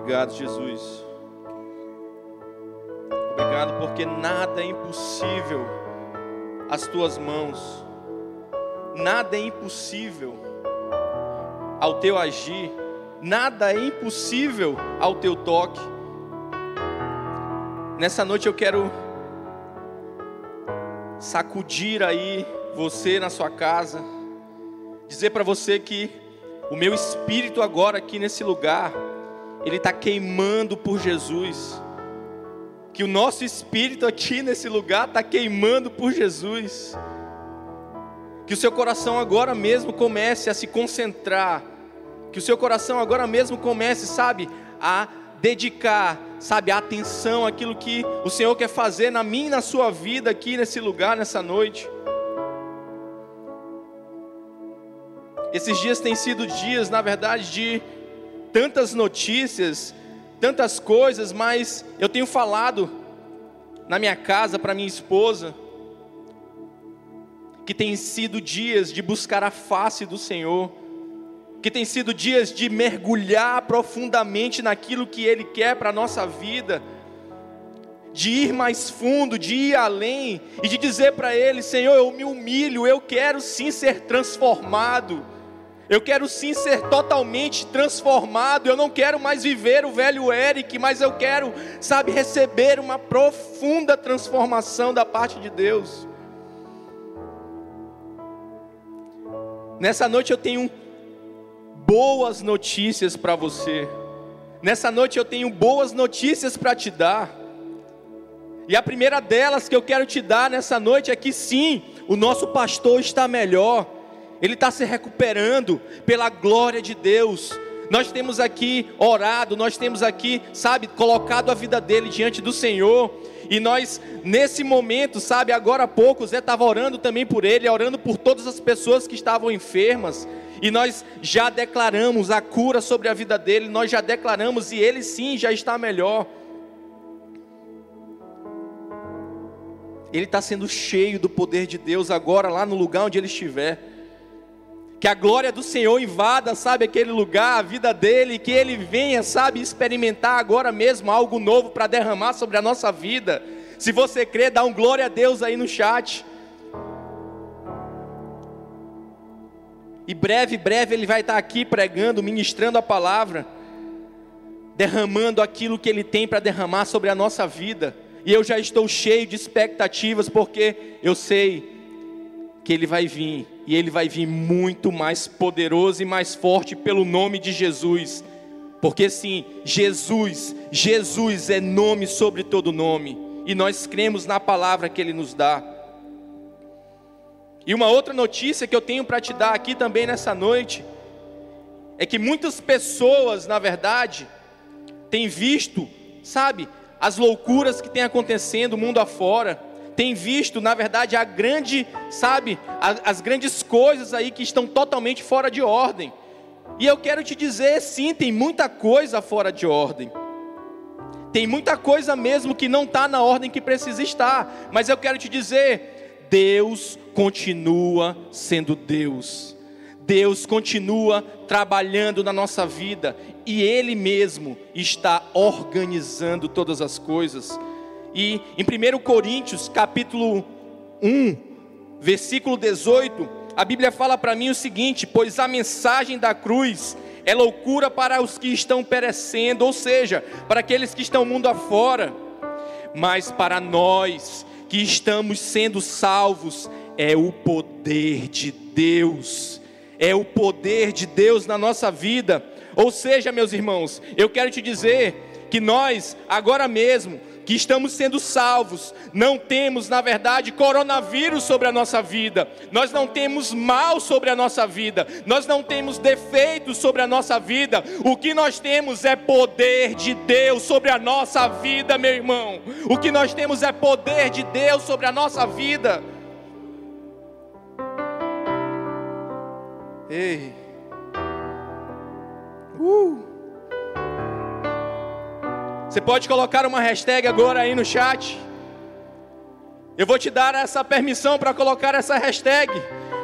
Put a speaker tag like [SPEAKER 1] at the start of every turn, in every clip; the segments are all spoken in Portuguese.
[SPEAKER 1] Obrigado, Jesus. Obrigado porque nada é impossível às tuas mãos. Nada é impossível ao teu agir. Nada é impossível ao teu toque. Nessa noite eu quero sacudir aí você na sua casa, dizer para você que o meu espírito agora aqui nesse lugar, ele está queimando por Jesus. Que o nosso espírito aqui nesse lugar está queimando por Jesus. Que o seu coração agora mesmo comece a se concentrar. Que o seu coração agora mesmo comece, sabe, a dedicar, sabe, a atenção àquilo que o Senhor quer fazer na minha e na sua vida aqui nesse lugar, nessa noite. Esses dias têm sido dias, na verdade, de tantas notícias, tantas coisas, mas eu tenho falado na minha casa para minha esposa que tem sido dias de buscar a face do Senhor que tem sido dias de mergulhar profundamente naquilo que Ele quer para a nossa vida, de ir mais fundo, de ir além e de dizer para Ele: Senhor, eu me humilho, eu quero sim ser transformado. Eu quero sim ser totalmente transformado. Eu não quero mais viver o velho Eric, mas eu quero, sabe, receber uma profunda transformação da parte de Deus. Nessa noite eu tenho boas notícias para você. Nessa noite eu tenho boas notícias para te dar. E a primeira delas que eu quero te dar nessa noite é que sim, o nosso pastor está melhor, ele está se recuperando pela glória de Deus. Nós temos aqui orado, nós temos aqui, sabe, colocado a vida dele diante do Senhor. E nós, nesse momento, sabe, agora há pouco, Zé estava orando também por ele, orando por todas as pessoas que estavam enfermas. E nós já declaramos a cura sobre a vida dele, nós já declaramos e ele sim já está melhor. Ele está sendo cheio do poder de Deus agora, lá no lugar onde ele estiver. Que a glória do Senhor invada, sabe, aquele lugar, a vida dele, que ele venha, sabe, experimentar agora mesmo algo novo para derramar sobre a nossa vida. Se você crê, dá um glória a Deus aí no chat. E breve, breve ele vai estar aqui pregando, ministrando a palavra, derramando aquilo que ele tem para derramar sobre a nossa vida. E eu já estou cheio de expectativas, porque eu sei que ele vai vir, e ele vai vir muito mais poderoso e mais forte pelo nome de Jesus. Porque sim, Jesus, Jesus é nome sobre todo nome, e nós cremos na palavra que ele nos dá. E uma outra notícia que eu tenho para te dar aqui também nessa noite é que muitas pessoas, na verdade, têm visto, sabe, as loucuras que têm acontecendo mundo afora, têm visto, na verdade, a grande, sabe, as, as grandes coisas aí que estão totalmente fora de ordem. E eu quero te dizer, sim, tem muita coisa fora de ordem. Tem muita coisa mesmo que não está na ordem que precisa estar. Mas eu quero te dizer, Deus continua sendo Deus. Deus continua trabalhando na nossa vida e Ele mesmo está organizando todas as coisas. E em 1 Coríntios, capítulo 1, versículo 18, a Bíblia fala para mim o seguinte: Pois a mensagem da cruz é loucura para os que estão perecendo, ou seja, para aqueles que estão mundo afora, mas para nós que estamos sendo salvos é o poder de Deus, é o poder de Deus na nossa vida. Ou seja, meus irmãos, eu quero te dizer que nós, agora mesmo, que estamos sendo salvos, não temos, na verdade, coronavírus sobre a nossa vida, nós não temos mal sobre a nossa vida, nós não temos defeitos sobre a nossa vida, o que nós temos é poder de Deus sobre a nossa vida, meu irmão, o que nós temos é poder de Deus sobre a nossa vida. Ei, uh. Você pode colocar uma hashtag agora aí no chat. Eu vou te dar essa permissão para colocar essa hashtag.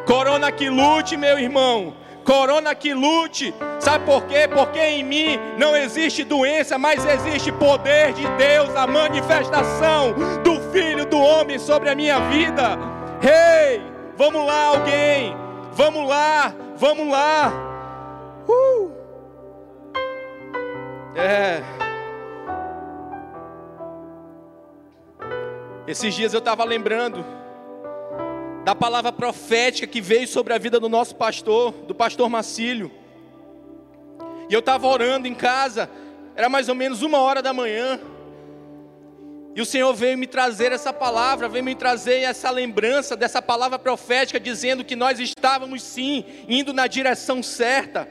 [SPEAKER 1] Corona que lute, meu irmão. Corona que lute. Sabe por quê? Porque em mim não existe doença, mas existe poder de Deus, a manifestação do Filho do Homem sobre a minha vida. Ei, hey, vamos lá, alguém. Vamos lá, vamos lá. Uh. É. Esses dias eu estava lembrando da palavra profética que veio sobre a vida do nosso pastor, do pastor Macílio. E eu estava orando em casa, era mais ou menos uma hora da manhã. E o Senhor veio me trazer essa palavra, veio me trazer essa lembrança dessa palavra profética, dizendo que nós estávamos sim indo na direção certa.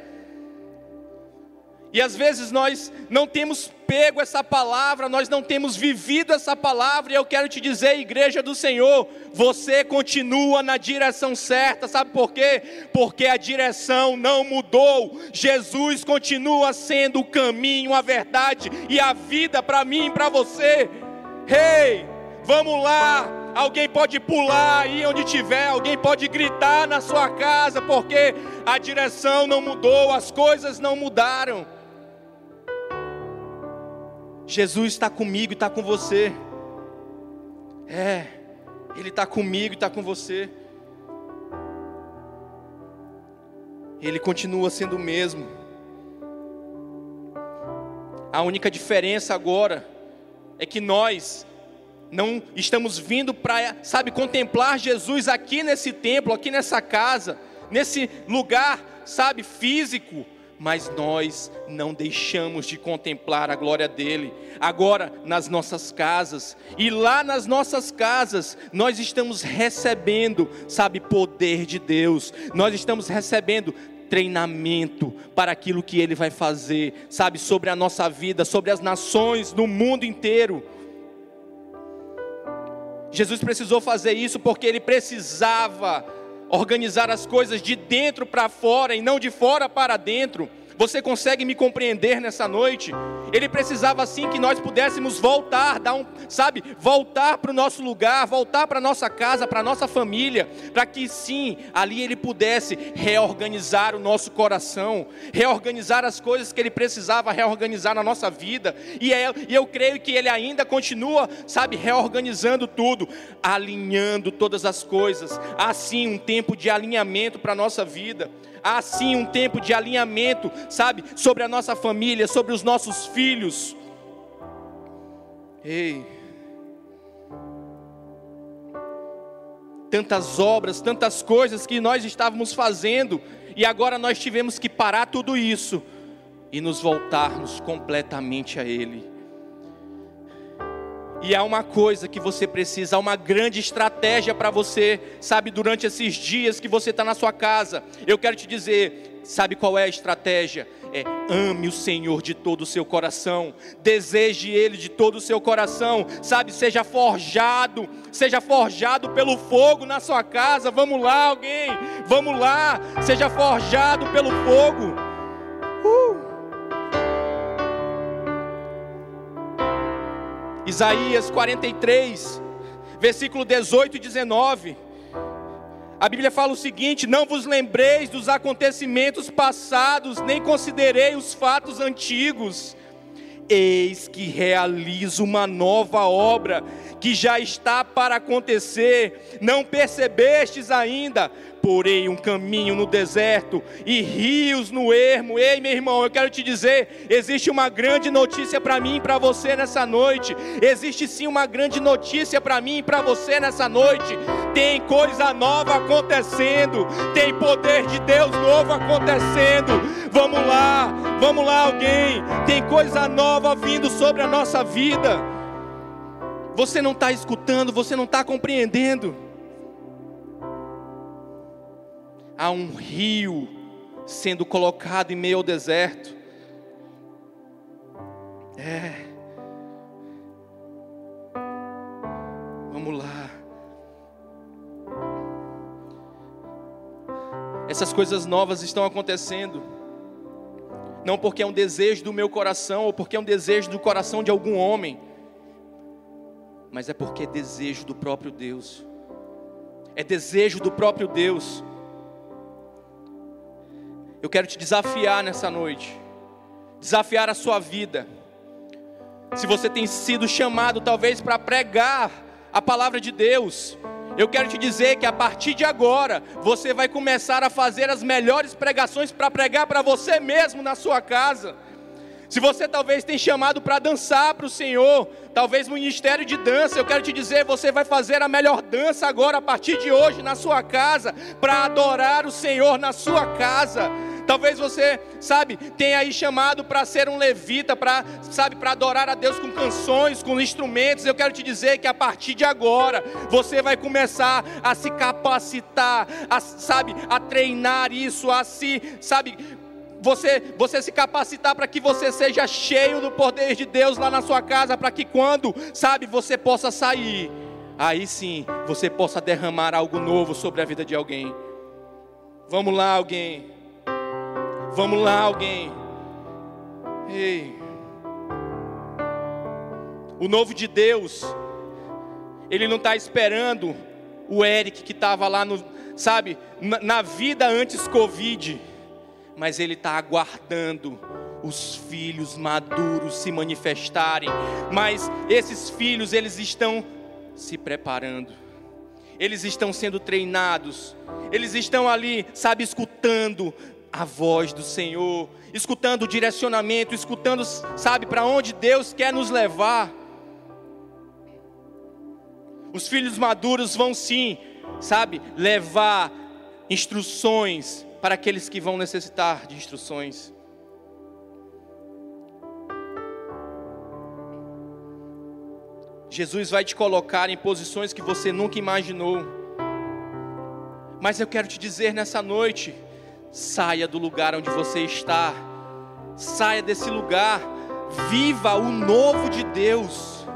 [SPEAKER 1] E às vezes nós não temos pego essa palavra, nós não temos vivido essa palavra, e eu quero te dizer, igreja do Senhor, você continua na direção certa, sabe por quê? Porque a direção não mudou, Jesus continua sendo o caminho, a verdade e a vida para mim e para você. Ei, hey, vamos lá, alguém pode pular aí onde tiver, alguém pode gritar na sua casa, porque a direção não mudou, as coisas não mudaram. Jesus está comigo e está com você. É, Ele está comigo e está com você. Ele continua sendo o mesmo. A única diferença agora é que nós não estamos vindo para, sabe, contemplar Jesus aqui nesse templo, aqui nessa casa, nesse lugar, sabe, físico, mas nós não deixamos de contemplar a glória dele. Agora, nas nossas casas, e lá nas nossas casas, nós estamos recebendo, sabe, poder de Deus, nós estamos recebendo treinamento para aquilo que ele vai fazer, sabe, sobre a nossa vida, sobre as nações no mundo inteiro. Jesus precisou fazer isso porque ele precisava organizar as coisas de dentro para fora e não de fora para dentro. Você consegue me compreender nessa noite? Ele precisava assim que nós pudéssemos voltar, dar um, sabe, voltar para o nosso lugar, voltar para nossa casa, para nossa família, para que sim, ali ele pudesse reorganizar o nosso coração, reorganizar as coisas que ele precisava reorganizar na nossa vida. E, é, e eu creio que ele ainda continua, sabe, reorganizando tudo, alinhando todas as coisas. Assim, um tempo de alinhamento para a nossa vida há sim um tempo de alinhamento, sabe, sobre a nossa família, sobre os nossos filhos. Ei, tantas obras, tantas coisas que nós estávamos fazendo, e agora nós tivemos que parar tudo isso e nos voltarmos completamente a Ele. E há uma coisa que você precisa, há uma grande estratégia para você, sabe, durante esses dias que você está na sua casa. Eu quero te dizer, sabe qual é a estratégia? É ame o Senhor de todo o seu coração, deseje Ele de todo o seu coração, sabe, seja forjado, seja forjado pelo fogo na sua casa. Vamos lá, alguém, vamos lá, seja forjado pelo fogo. Isaías 43, versículo 18 e 19. A Bíblia fala o seguinte: Não vos lembreis dos acontecimentos passados, nem considerei os fatos antigos. Eis que realizo uma nova obra que já está para acontecer, não percebestes ainda? porém um caminho no deserto e rios no ermo. Ei, meu irmão, eu quero te dizer: existe uma grande notícia para mim e para você nessa noite. Existe sim uma grande notícia para mim e para você nessa noite. Tem coisa nova acontecendo, tem poder de Deus novo acontecendo. Vamos lá, vamos lá, alguém. Tem coisa nova vindo sobre a nossa vida. Você não está escutando, você não está compreendendo. há um rio sendo colocado em meio ao deserto. É. Vamos lá. Essas coisas novas estão acontecendo. Não porque é um desejo do meu coração ou porque é um desejo do coração de algum homem, mas é porque é desejo do próprio Deus. É desejo do próprio Deus. eu quero te desafiar nessa noite, desafiar a sua vida. Se você tem sido chamado talvez para pregar a palavra de Deus, eu quero te dizer que a partir de agora, você vai começar a fazer as melhores pregações para pregar para você mesmo na sua casa. Se você talvez tem chamado para dançar para o Senhor, talvez ministério de dança, eu quero te dizer, você vai fazer a melhor dança agora a partir de hoje na sua casa, para adorar o Senhor na sua casa. Talvez você, sabe, tenha aí chamado para ser um levita, para, sabe, para adorar a Deus com canções, com instrumentos. Eu quero te dizer que a partir de agora, você vai começar a se capacitar, a, sabe, a treinar isso, a se, sabe, você, você se capacitar para que você seja cheio do poder de Deus lá na sua casa, para que quando, sabe, você possa sair, aí sim você possa derramar algo novo sobre a vida de alguém. Vamos lá, alguém. Vamos lá, alguém. Ei. O novo de Deus, ele não está esperando o Eric que estava lá no, sabe, na, na vida antes Covid mas Ele está aguardando os filhos maduros se manifestarem. Mas esses filhos, eles estão se preparando. Eles estão sendo treinados. Eles estão ali, sabe, escutando a voz do Senhor, escutando o direcionamento, escutando, sabe, para onde Deus quer nos levar. Os filhos maduros vão sim, sabe, levar instruções, para aqueles que vão necessitar de instruções. Jesus vai te colocar em posições que você nunca imaginou. Mas eu quero te dizer nessa noite: saia do lugar onde você está, saia desse lugar, viva o novo de Deus.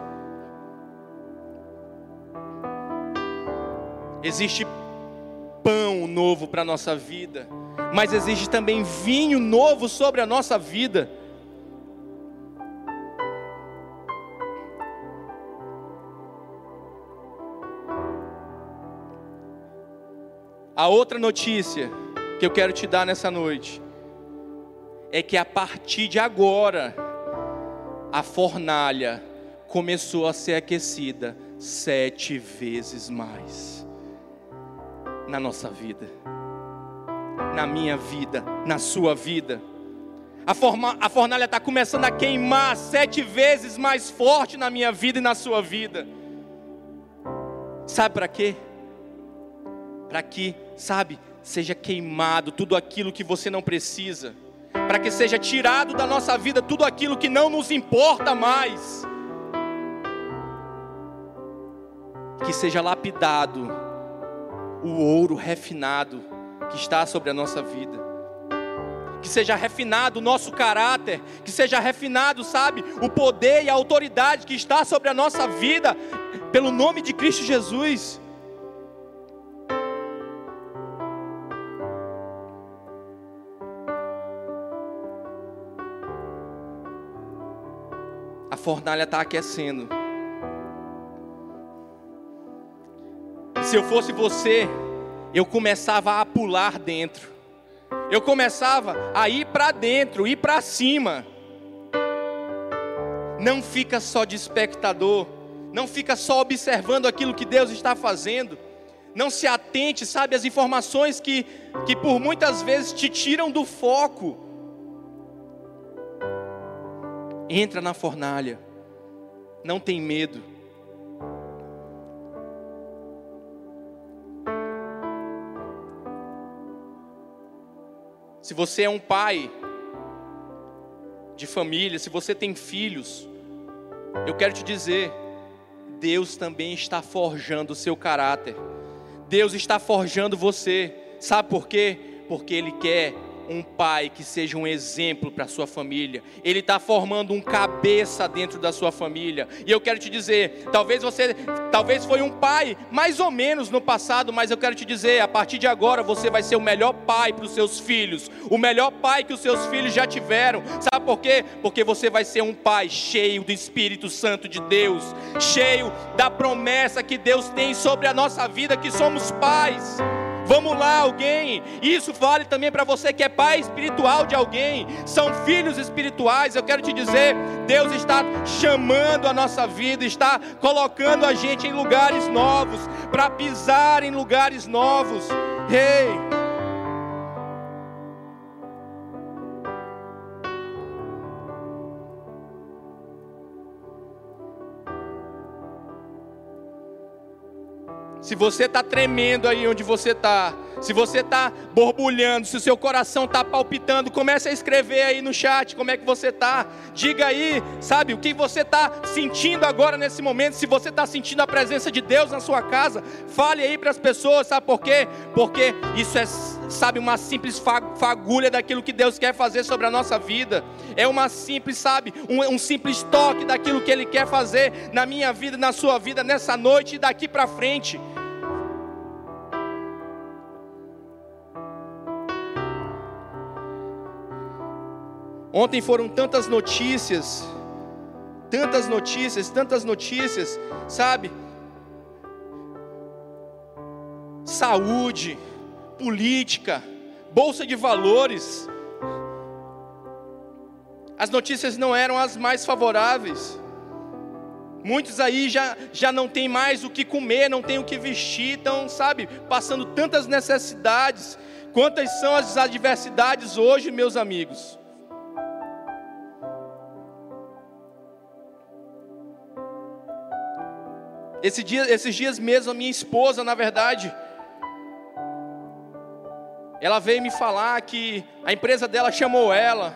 [SPEAKER 1] Existe pão novo para a nossa vida, mas existe também vinho novo sobre a nossa vida. A outra notícia que eu quero te dar nessa noite é que a partir de agora, a fornalha começou a ser aquecida sete vezes mais na nossa vida, na minha vida, na sua vida. A, forma, a fornalha está começando a queimar sete vezes mais forte na minha vida e na sua vida. Sabe para quê? Para que, sabe, seja queimado tudo aquilo que você não precisa, para que seja tirado da nossa vida tudo aquilo que não nos importa mais, que seja lapidado o ouro refinado que está sobre a nossa vida. Que seja refinado o nosso caráter, que seja refinado, sabe, o poder e a autoridade que está sobre a nossa vida, pelo nome de Cristo Jesus. A fornalha está aquecendo. Se eu fosse você, eu começava a pular dentro. Eu começava a ir para dentro, ir para cima. Não fica só de espectador, não fica só observando aquilo que Deus está fazendo. Não se atente, sabe, às informações que, que por muitas vezes te tiram do foco. Entra na fornalha, não tem medo. Se você é um pai de família, se você tem filhos, eu quero te dizer, Deus também está forjando o seu caráter. Deus está forjando você. Sabe por quê? Porque Ele quer um pai que seja um exemplo para a sua família. Ele está formando um cabeça dentro da sua família. E eu quero te dizer, talvez você, talvez foi um pai mais ou menos no passado, mas eu quero te dizer, a partir de agora você vai ser o melhor pai para os seus filhos, o melhor pai que os seus filhos já tiveram. Sabe por quê? Porque você vai ser um pai cheio do Espírito Santo de Deus, cheio da promessa que Deus tem sobre a nossa vida, que somos pais. Vamos lá, alguém. Isso vale também para você que é pai espiritual de alguém, são filhos espirituais. Eu quero te dizer, Deus está chamando a nossa vida, está colocando a gente em lugares novos, para pisar em lugares novos. Ei! Hey. Se você está tremendo aí onde você está, se você está borbulhando, se o seu coração está palpitando, comece a escrever aí no chat como é que você está. Diga aí, sabe, o que você está sentindo agora nesse momento. Se você está sentindo a presença de Deus na sua casa, fale aí para as pessoas, sabe por quê? Porque isso é, sabe, uma simples fagulha daquilo que Deus quer fazer sobre a nossa vida. É uma simples, sabe, um, um simples toque daquilo que Ele quer fazer na minha vida, na sua vida, nessa noite e daqui para frente. Ontem foram tantas notícias, tantas notícias, tantas notícias, sabe? Saúde, política, bolsa de valores. As notícias não eram as mais favoráveis. Muitos aí já, já não tem mais o que comer, não tem o que vestir, estão, sabe, passando tantas necessidades. Quantas são as adversidades hoje, meus amigos? Esse dia, esses dias mesmo, a minha esposa, na verdade, ela veio me falar que a empresa dela chamou ela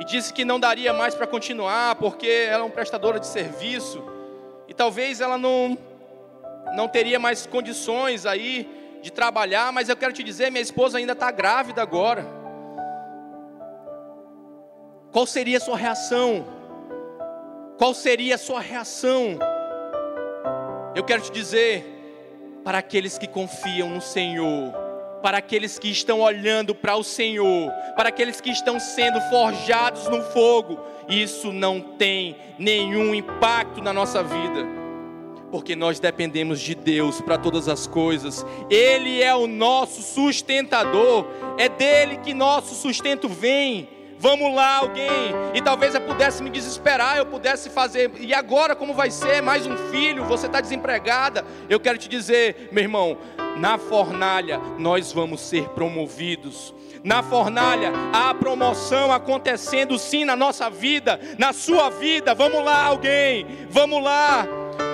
[SPEAKER 1] e disse que não daria mais para continuar porque ela é uma prestadora de serviço e talvez ela não não teria mais condições aí de trabalhar, mas eu quero te dizer, minha esposa ainda está grávida agora. Qual seria a sua reação? Qual seria a sua reação? Eu quero te dizer, para aqueles que confiam no Senhor, para aqueles que estão olhando para o Senhor, para aqueles que estão sendo forjados no fogo, isso não tem nenhum impacto na nossa vida, porque nós dependemos de Deus para todas as coisas, Ele é o nosso sustentador, é dele que nosso sustento vem. Vamos lá, alguém. E talvez eu pudesse me desesperar, eu pudesse fazer. E agora, como vai ser? Mais um filho, você está desempregada. Eu quero te dizer, meu irmão, na fornalha nós vamos ser promovidos. Na fornalha há promoção acontecendo sim na nossa vida, na sua vida. Vamos lá, alguém. Vamos lá.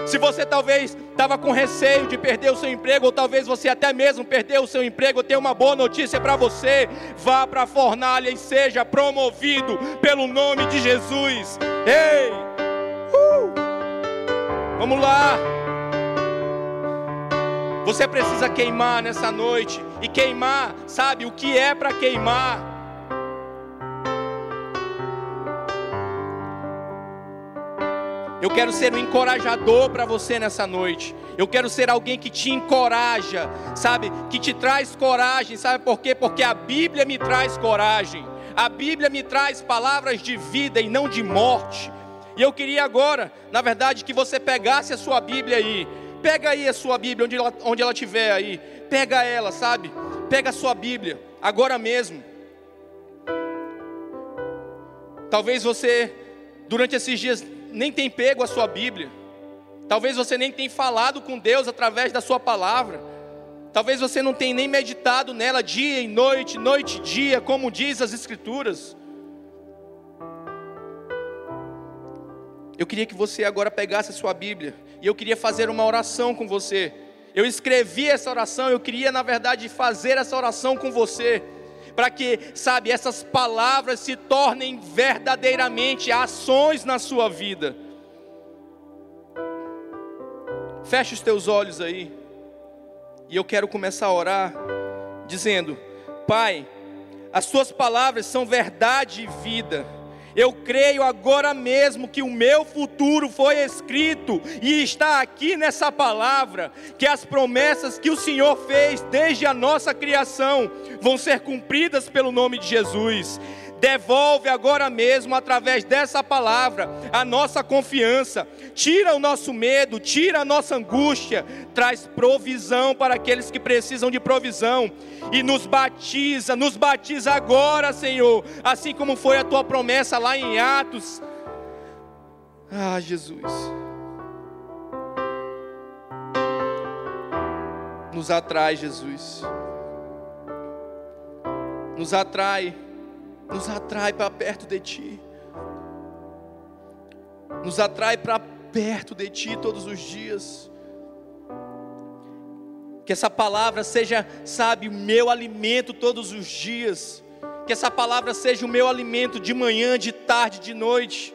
[SPEAKER 1] Se você talvez estava com receio de perder o seu emprego, ou talvez você até mesmo perdeu o seu emprego, eu tenho uma boa notícia para você: vá para a fornalha e seja promovido pelo nome de Jesus. Ei! Uh! Vamos lá! Você precisa queimar nessa noite, e queimar, sabe o que é para queimar? Eu quero ser um encorajador para você nessa noite. Eu quero ser alguém que te encoraja, sabe? Que te traz coragem, sabe por quê? Porque a Bíblia me traz coragem. A Bíblia me traz palavras de vida e não de morte. E eu queria agora, na verdade, que você pegasse a sua Bíblia aí. Pega aí a sua Bíblia, onde ela, onde ela estiver aí. Pega ela, sabe? Pega a sua Bíblia, agora mesmo. Talvez você, durante esses dias, nem tem pego a sua Bíblia. Talvez você nem tenha falado com Deus através da sua palavra. Talvez você não tenha nem meditado nela dia e noite, noite e dia, como diz as Escrituras. Eu queria que você agora pegasse a sua Bíblia e eu queria fazer uma oração com você. Eu escrevi essa oração, eu queria, na verdade, fazer essa oração com você para que, sabe, essas palavras se tornem verdadeiramente ações na sua vida. Feche os teus olhos aí. E eu quero começar a orar dizendo: Pai, as tuas palavras são verdade e vida. Eu creio agora mesmo que o meu futuro foi escrito e está aqui nessa palavra, que as promessas que o Senhor fez desde a nossa criação vão ser cumpridas pelo nome de Jesus. Devolve agora mesmo, através dessa palavra, a nossa confiança. Tira o nosso medo, tira a nossa angústia. Traz provisão para aqueles que precisam de provisão. E nos batiza, nos batiza agora, Senhor. Assim como foi a tua promessa lá em Atos. Ah, Jesus. Nos atrai, Jesus. Nos atrai nos atrai para perto de Ti, nos atrai para perto de Ti todos os dias. Que essa palavra seja, sabe, o meu alimento todos os dias. Que essa palavra seja o meu alimento de manhã, de tarde, de noite.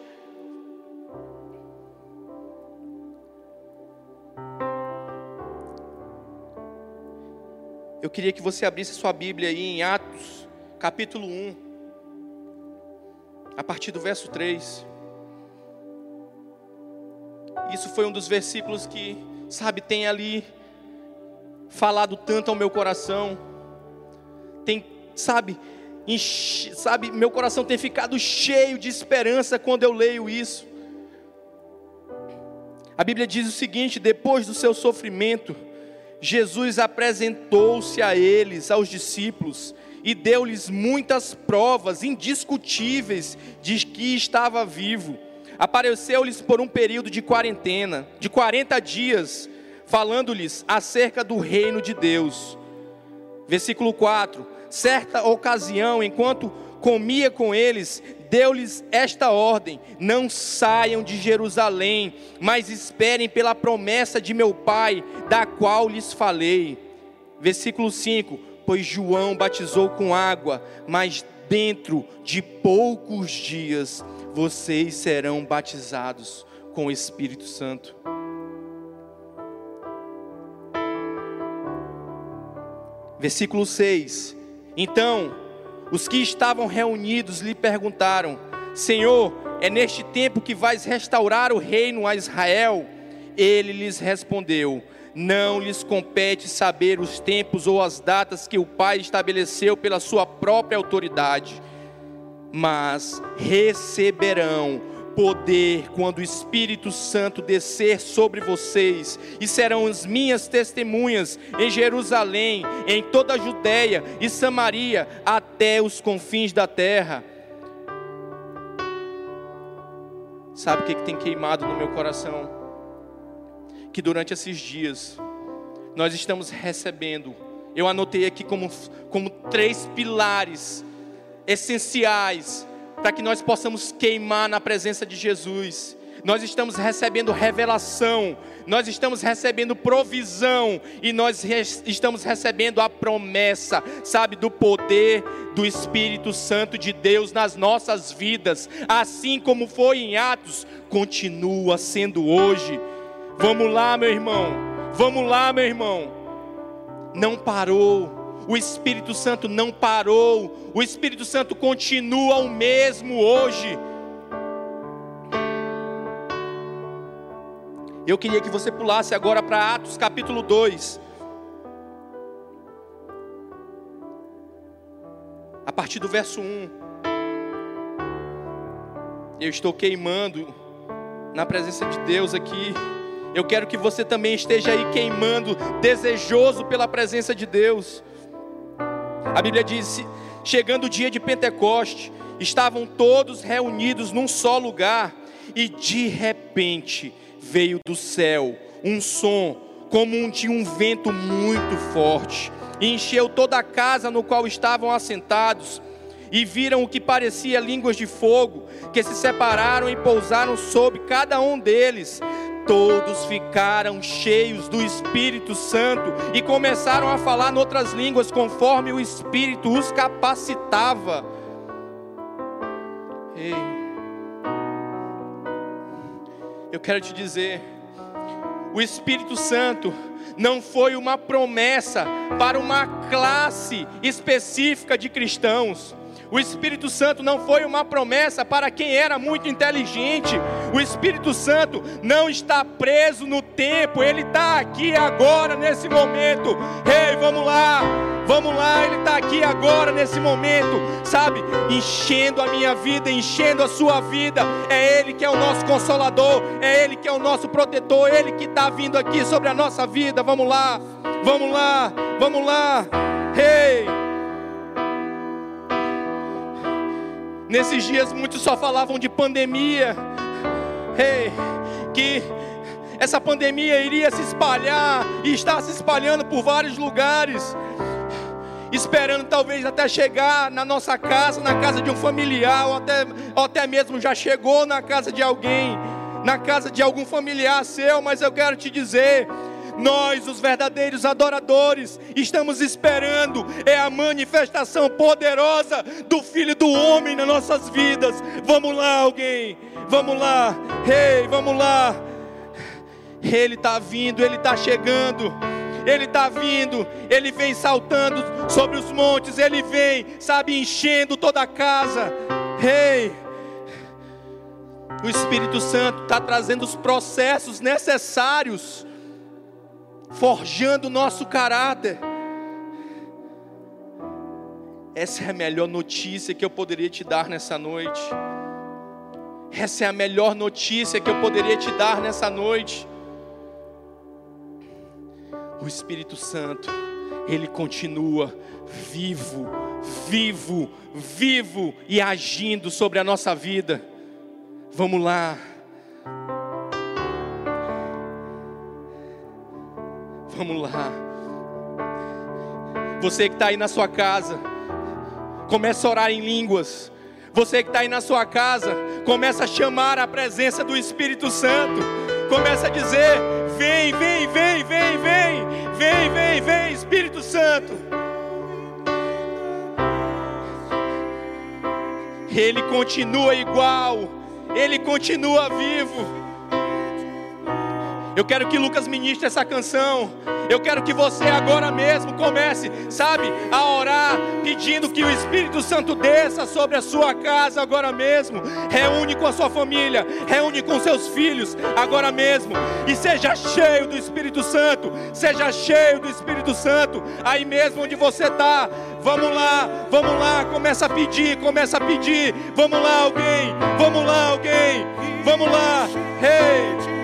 [SPEAKER 1] Eu queria que você abrisse sua Bíblia aí em Atos, capítulo 1 a partir do verso 3. Isso foi um dos versículos que, sabe, tem ali falado tanto ao meu coração. Tem, sabe, enche, sabe, meu coração tem ficado cheio de esperança quando eu leio isso. A Bíblia diz o seguinte: depois do seu sofrimento, Jesus apresentou-se a eles, aos discípulos, e deu-lhes muitas provas indiscutíveis de que estava vivo. Apareceu-lhes por um período de quarentena, de 40 dias, falando-lhes acerca do reino de Deus. Versículo 4: Certa ocasião, enquanto comia com eles, deu-lhes esta ordem: Não saiam de Jerusalém, mas esperem pela promessa de meu Pai, da qual lhes falei. Versículo 5: pois João batizou com água, mas dentro de poucos dias vocês serão batizados com o Espírito Santo. Versículo 6: Então, os que estavam reunidos lhe perguntaram: Senhor, é neste tempo que vais restaurar o reino a Israel? Ele lhes respondeu: não lhes compete saber os tempos ou as datas que o Pai estabeleceu pela sua própria autoridade, mas receberão poder quando o Espírito Santo descer sobre vocês, e serão as minhas testemunhas em Jerusalém, em toda a Judéia e Samaria, até os confins da terra. Sabe o que tem queimado no meu coração? Que durante esses dias nós estamos recebendo. Eu anotei aqui como, como três pilares essenciais para que nós possamos queimar na presença de Jesus. Nós estamos recebendo revelação, nós estamos recebendo provisão e nós estamos recebendo a promessa, sabe, do poder do Espírito Santo de Deus nas nossas vidas, assim como foi em Atos, continua sendo hoje. Vamos lá, meu irmão. Vamos lá, meu irmão. Não parou. O Espírito Santo não parou. O Espírito Santo continua o mesmo hoje. Eu queria que você pulasse agora para Atos capítulo 2. A partir do verso 1. Eu estou queimando na presença de Deus aqui. Eu quero que você também esteja aí queimando, desejoso pela presença de Deus. A Bíblia diz: chegando o dia de Pentecoste, estavam todos reunidos num só lugar, e de repente veio do céu um som, como um de um vento muito forte, e encheu toda a casa no qual estavam assentados e viram o que parecia línguas de fogo, que se separaram e pousaram sobre cada um deles todos ficaram cheios do Espírito Santo e começaram a falar outras línguas conforme o Espírito os capacitava. Ei, eu quero te dizer, o Espírito Santo não foi uma promessa para uma classe específica de cristãos. O Espírito Santo não foi uma promessa para quem era muito inteligente. O Espírito Santo não está preso no tempo, ele está aqui agora, nesse momento. Ei, vamos lá, Vamos lá, Ele está aqui agora, nesse momento, sabe? Enchendo a minha vida, enchendo a sua vida. É Ele que é o nosso consolador, é Ele que é o nosso protetor, é Ele que está vindo aqui sobre a nossa vida. Vamos lá, vamos lá, vamos lá. Hey! Nesses dias muitos só falavam de pandemia. Que essa pandemia iria se espalhar e está se espalhando por vários lugares esperando talvez até chegar na nossa casa, na casa de um familiar, ou até, ou até mesmo já chegou na casa de alguém, na casa de algum familiar seu, mas eu quero te dizer. Nós, os verdadeiros adoradores, estamos esperando é a manifestação poderosa do Filho do Homem nas nossas vidas. Vamos lá, alguém, vamos lá, rei, hey, vamos lá. Ele está vindo, ele está chegando. Ele está vindo, Ele vem saltando sobre os montes, Ele vem, sabe, enchendo toda a casa. Rei, hey, o Espírito Santo está trazendo os processos necessários, forjando o nosso caráter. Essa é a melhor notícia que eu poderia te dar nessa noite. Essa é a melhor notícia que eu poderia te dar nessa noite o Espírito Santo, ele continua vivo, vivo, vivo e agindo sobre a nossa vida. Vamos lá. Vamos lá. Você que está aí na sua casa, começa a orar em línguas. Você que está aí na sua casa, começa a chamar a presença do Espírito Santo. Começa a dizer: Vem, vem, vem, vem, vem, vem, vem, vem, Espírito Santo. Ele continua igual, ele continua vivo. Eu quero que Lucas ministre essa canção. Eu quero que você agora mesmo comece, sabe, a orar, pedindo que o Espírito Santo desça sobre a sua casa agora mesmo. Reúne com a sua família, reúne com seus filhos agora mesmo e seja cheio do Espírito Santo. Seja cheio do Espírito Santo aí mesmo onde você está. Vamos lá, vamos lá, começa a pedir, começa a pedir. Vamos lá, alguém, vamos lá, alguém, vamos lá, Hey.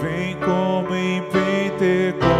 [SPEAKER 2] Vem como em Pentecoste.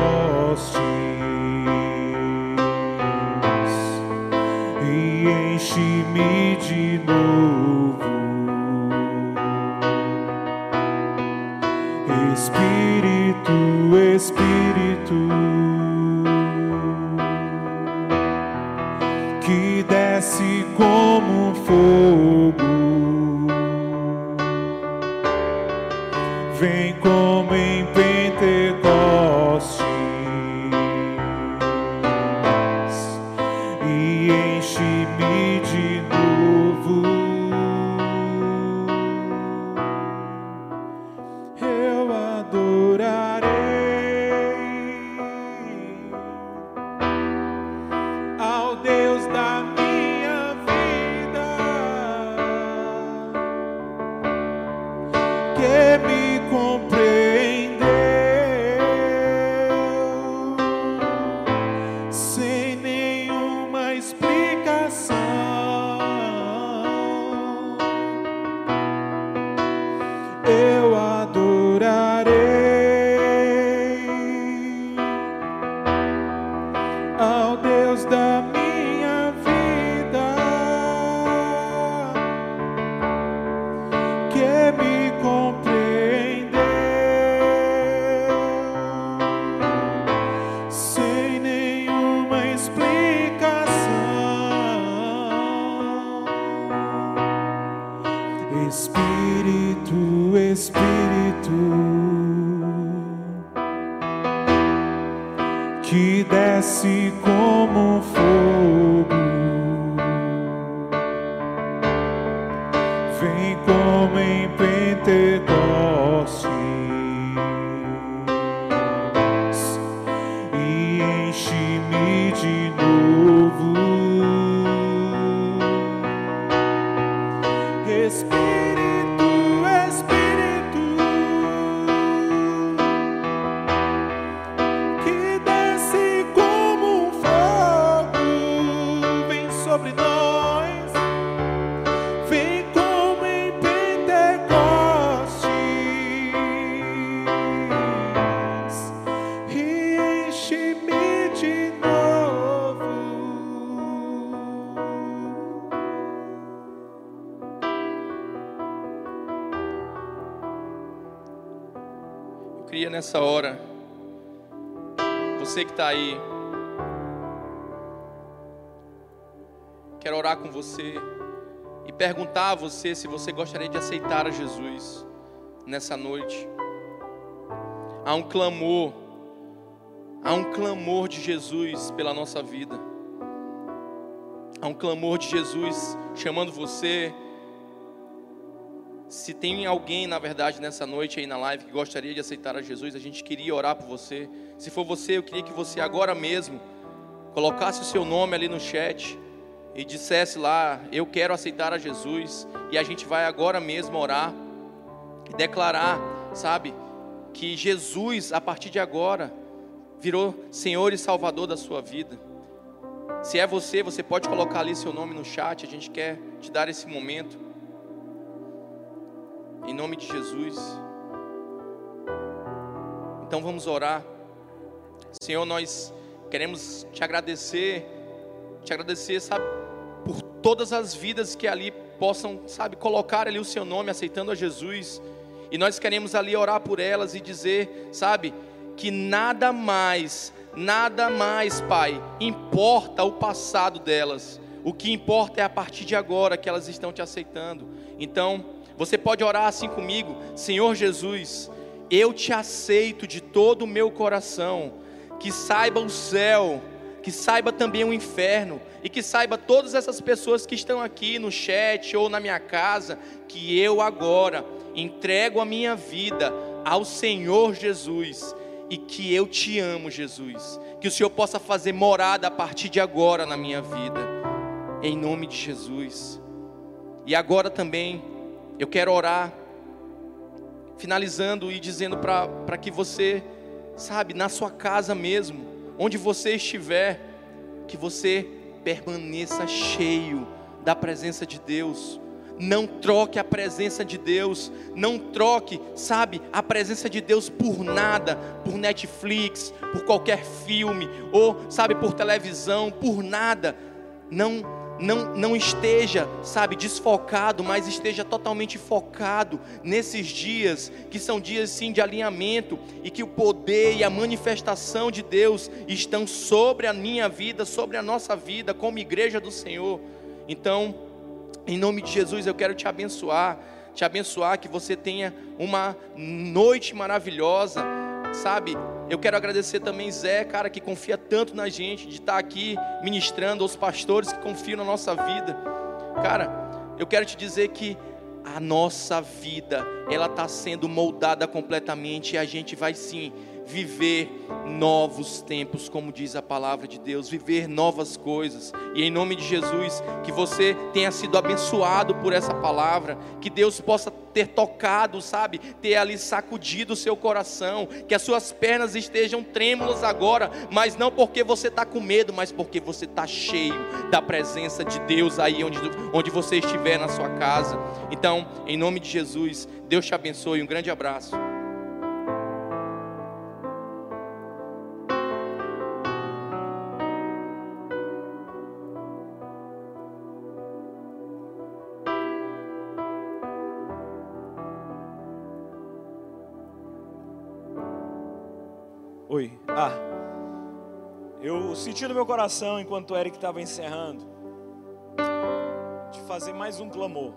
[SPEAKER 1] Nessa hora, você que está aí, quero orar com você e perguntar a você se você gostaria de aceitar a Jesus nessa noite. Há um clamor, há um clamor de Jesus pela nossa vida. Há um clamor de Jesus chamando você se tem alguém, na verdade, nessa noite aí na live que gostaria de aceitar a Jesus, a gente queria orar por você. Se for você, eu queria que você agora mesmo colocasse o seu nome ali no chat e dissesse lá: Eu quero aceitar a Jesus. E a gente vai agora mesmo orar e declarar, sabe, que Jesus, a partir de agora, virou Senhor e Salvador da sua vida. Se é você, você pode colocar ali seu nome no chat. A gente quer te dar esse momento. Em nome de Jesus. Então vamos orar. Senhor, nós queremos te agradecer, te agradecer, sabe, por todas as vidas que ali possam, sabe, colocar ali o seu nome, aceitando a Jesus. E nós queremos ali orar por elas e dizer, sabe, que nada mais, nada mais, Pai, importa o passado delas. O que importa é a partir de agora que elas estão te aceitando. Então, você pode orar assim comigo: Senhor Jesus, eu te aceito de todo o meu coração. Que saiba o céu, que saiba também o inferno, e que saiba todas essas pessoas que estão aqui no chat ou na minha casa, que eu agora entrego a minha vida ao Senhor Jesus e que eu te amo, Jesus. Que o Senhor possa fazer morada a partir de agora na minha vida, em nome de Jesus. E agora também eu quero orar, finalizando e dizendo para que você, sabe, na sua casa mesmo, onde você estiver, que você permaneça cheio da presença de Deus. Não troque a presença de Deus, não troque, sabe, a presença de Deus por nada, por Netflix, por qualquer filme, ou, sabe, por televisão, por nada. Não não, não esteja, sabe, desfocado, mas esteja totalmente focado nesses dias, que são dias sim de alinhamento, e que o poder e a manifestação de Deus estão sobre a minha vida, sobre a nossa vida, como igreja do Senhor. Então, em nome de Jesus, eu quero te abençoar, te abençoar que você tenha uma noite maravilhosa, sabe? Eu quero agradecer também Zé, cara, que confia tanto na gente, de estar aqui ministrando aos pastores que confiam na nossa vida. Cara, eu quero te dizer que a nossa vida, ela está sendo moldada completamente e a gente vai sim viver novos tempos, como diz a palavra de Deus, viver novas coisas. E em nome de Jesus, que você tenha sido abençoado por essa palavra, que Deus possa ter tocado, sabe, ter ali sacudido o seu coração, que as suas pernas estejam trêmulas agora, mas não porque você está com medo, mas porque você está cheio da presença de Deus aí onde, onde você estiver na sua casa. Então, em nome de Jesus, Deus te abençoe, um grande abraço.
[SPEAKER 3] Oi. Ah. Eu senti no meu coração, enquanto o Eric estava encerrando, de fazer mais um clamor.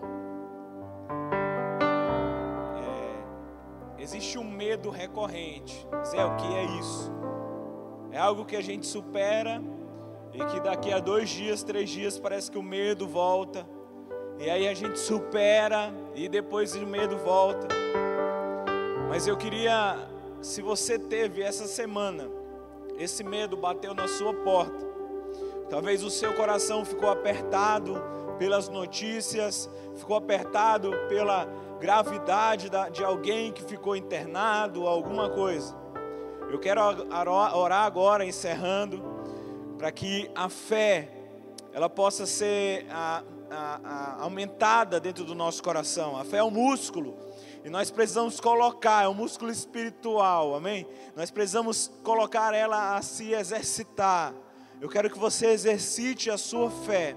[SPEAKER 3] É, existe um medo recorrente. Zé, o que é isso? É algo que a gente supera e que daqui a dois dias, três dias, parece que o medo volta. E aí a gente supera e depois o medo volta. Mas eu queria se você teve essa semana, esse medo bateu na sua porta, talvez o seu coração ficou apertado pelas notícias, ficou apertado pela gravidade de alguém que ficou internado, alguma coisa. Eu quero orar agora, encerrando, para que a fé ela possa ser a, a, a, aumentada dentro do nosso coração. A fé é um músculo e nós precisamos colocar, é um músculo espiritual, amém? Nós precisamos colocar ela a se exercitar. Eu quero que você exercite a sua fé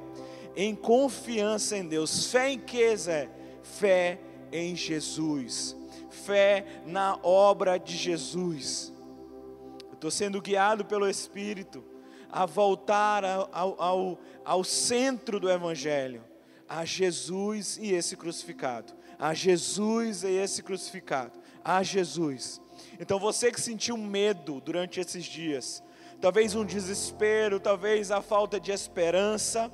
[SPEAKER 3] em confiança em Deus. Fé em que, Zé? Fé em Jesus. Fé na obra de Jesus. Eu estou sendo guiado pelo Espírito a voltar ao, ao, ao centro do Evangelho, a Jesus e esse crucificado a Jesus e esse crucificado, a Jesus. Então você que sentiu medo durante esses dias, talvez um desespero, talvez a falta de esperança,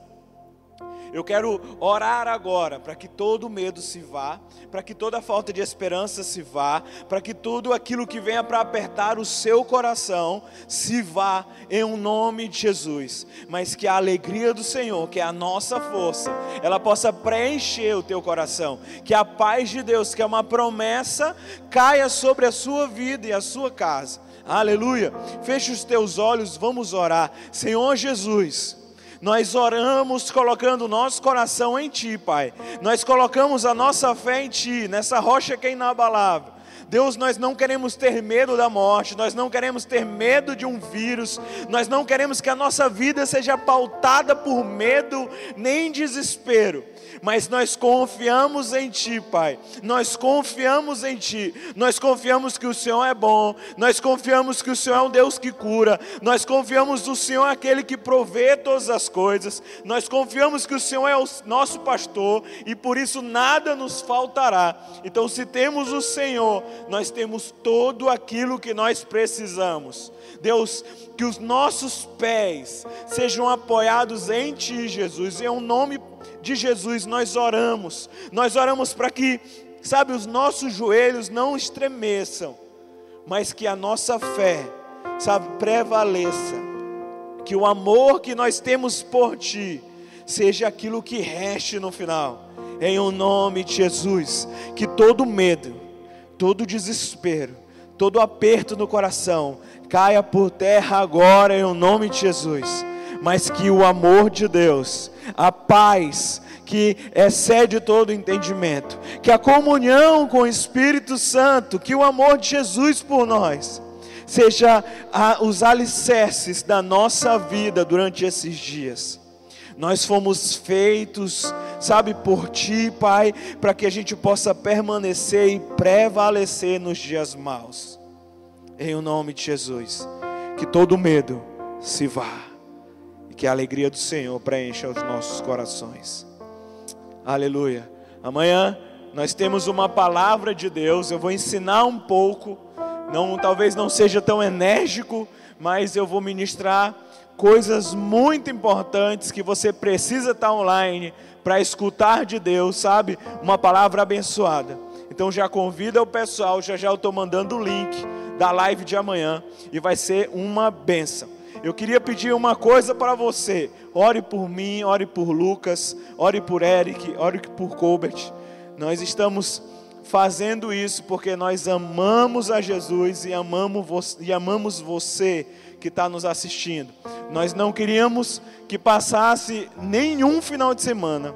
[SPEAKER 3] eu quero orar agora para que todo medo se vá, para que toda falta de esperança se vá, para que tudo aquilo que venha para apertar o seu coração se vá em um nome de Jesus, mas que a alegria do Senhor, que é a nossa força, ela possa preencher o teu coração, que a paz de Deus, que é uma promessa, caia sobre a sua vida e a sua casa. Aleluia. Feche os teus olhos, vamos orar. Senhor Jesus, nós oramos colocando o nosso coração em Ti, Pai. Nós colocamos a nossa fé em Ti, nessa rocha que é inabalável. Deus, nós não queremos ter medo da morte, nós não queremos ter medo de um vírus, nós não queremos que a nossa vida seja pautada por medo nem desespero mas nós confiamos em Ti, Pai. Nós confiamos em Ti. Nós confiamos que o Senhor é bom. Nós confiamos que o Senhor é um Deus que cura. Nós confiamos no Senhor aquele que provê todas as coisas. Nós confiamos que o Senhor é o nosso pastor e por isso nada nos faltará. Então, se temos o Senhor, nós temos todo aquilo que nós precisamos. Deus, que os nossos pés sejam apoiados em Ti, Jesus, em nome de Jesus nós oramos. Nós oramos para que, sabe, os nossos joelhos não estremeçam, mas que a nossa fé, sabe, prevaleça. Que o amor que nós temos por Ti seja aquilo que reste no final. Em o nome de Jesus, que todo medo, todo desespero, todo aperto no coração caia por terra agora em nome de Jesus mas que o amor de Deus, a paz que excede todo entendimento, que a comunhão com o Espírito Santo, que o amor de Jesus por nós, seja a, os alicerces da nossa vida durante esses dias. Nós fomos feitos, sabe, por Ti, Pai, para que a gente possa permanecer e prevalecer nos dias maus. Em o nome de Jesus, que todo medo se vá e que a alegria do Senhor preencha os nossos corações. Aleluia. Amanhã nós temos uma palavra de Deus. Eu vou ensinar um pouco, não talvez não seja tão enérgico, mas eu vou ministrar coisas muito importantes que você precisa estar online para escutar de Deus, sabe? Uma palavra abençoada. Então já convida o pessoal, já já eu estou mandando o link da live de amanhã e vai ser uma benção. Eu queria pedir uma coisa para você. Ore por mim, ore por Lucas, ore por Eric, ore por Colbert. Nós estamos fazendo isso porque nós amamos a Jesus e amamos, e amamos você que está nos assistindo. Nós não queríamos que passasse nenhum final de semana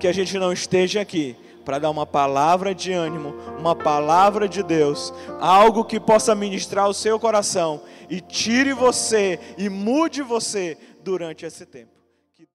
[SPEAKER 3] que a gente não esteja aqui para dar uma palavra de ânimo, uma palavra de Deus, algo que possa ministrar o seu coração e tire você e mude você durante esse tempo.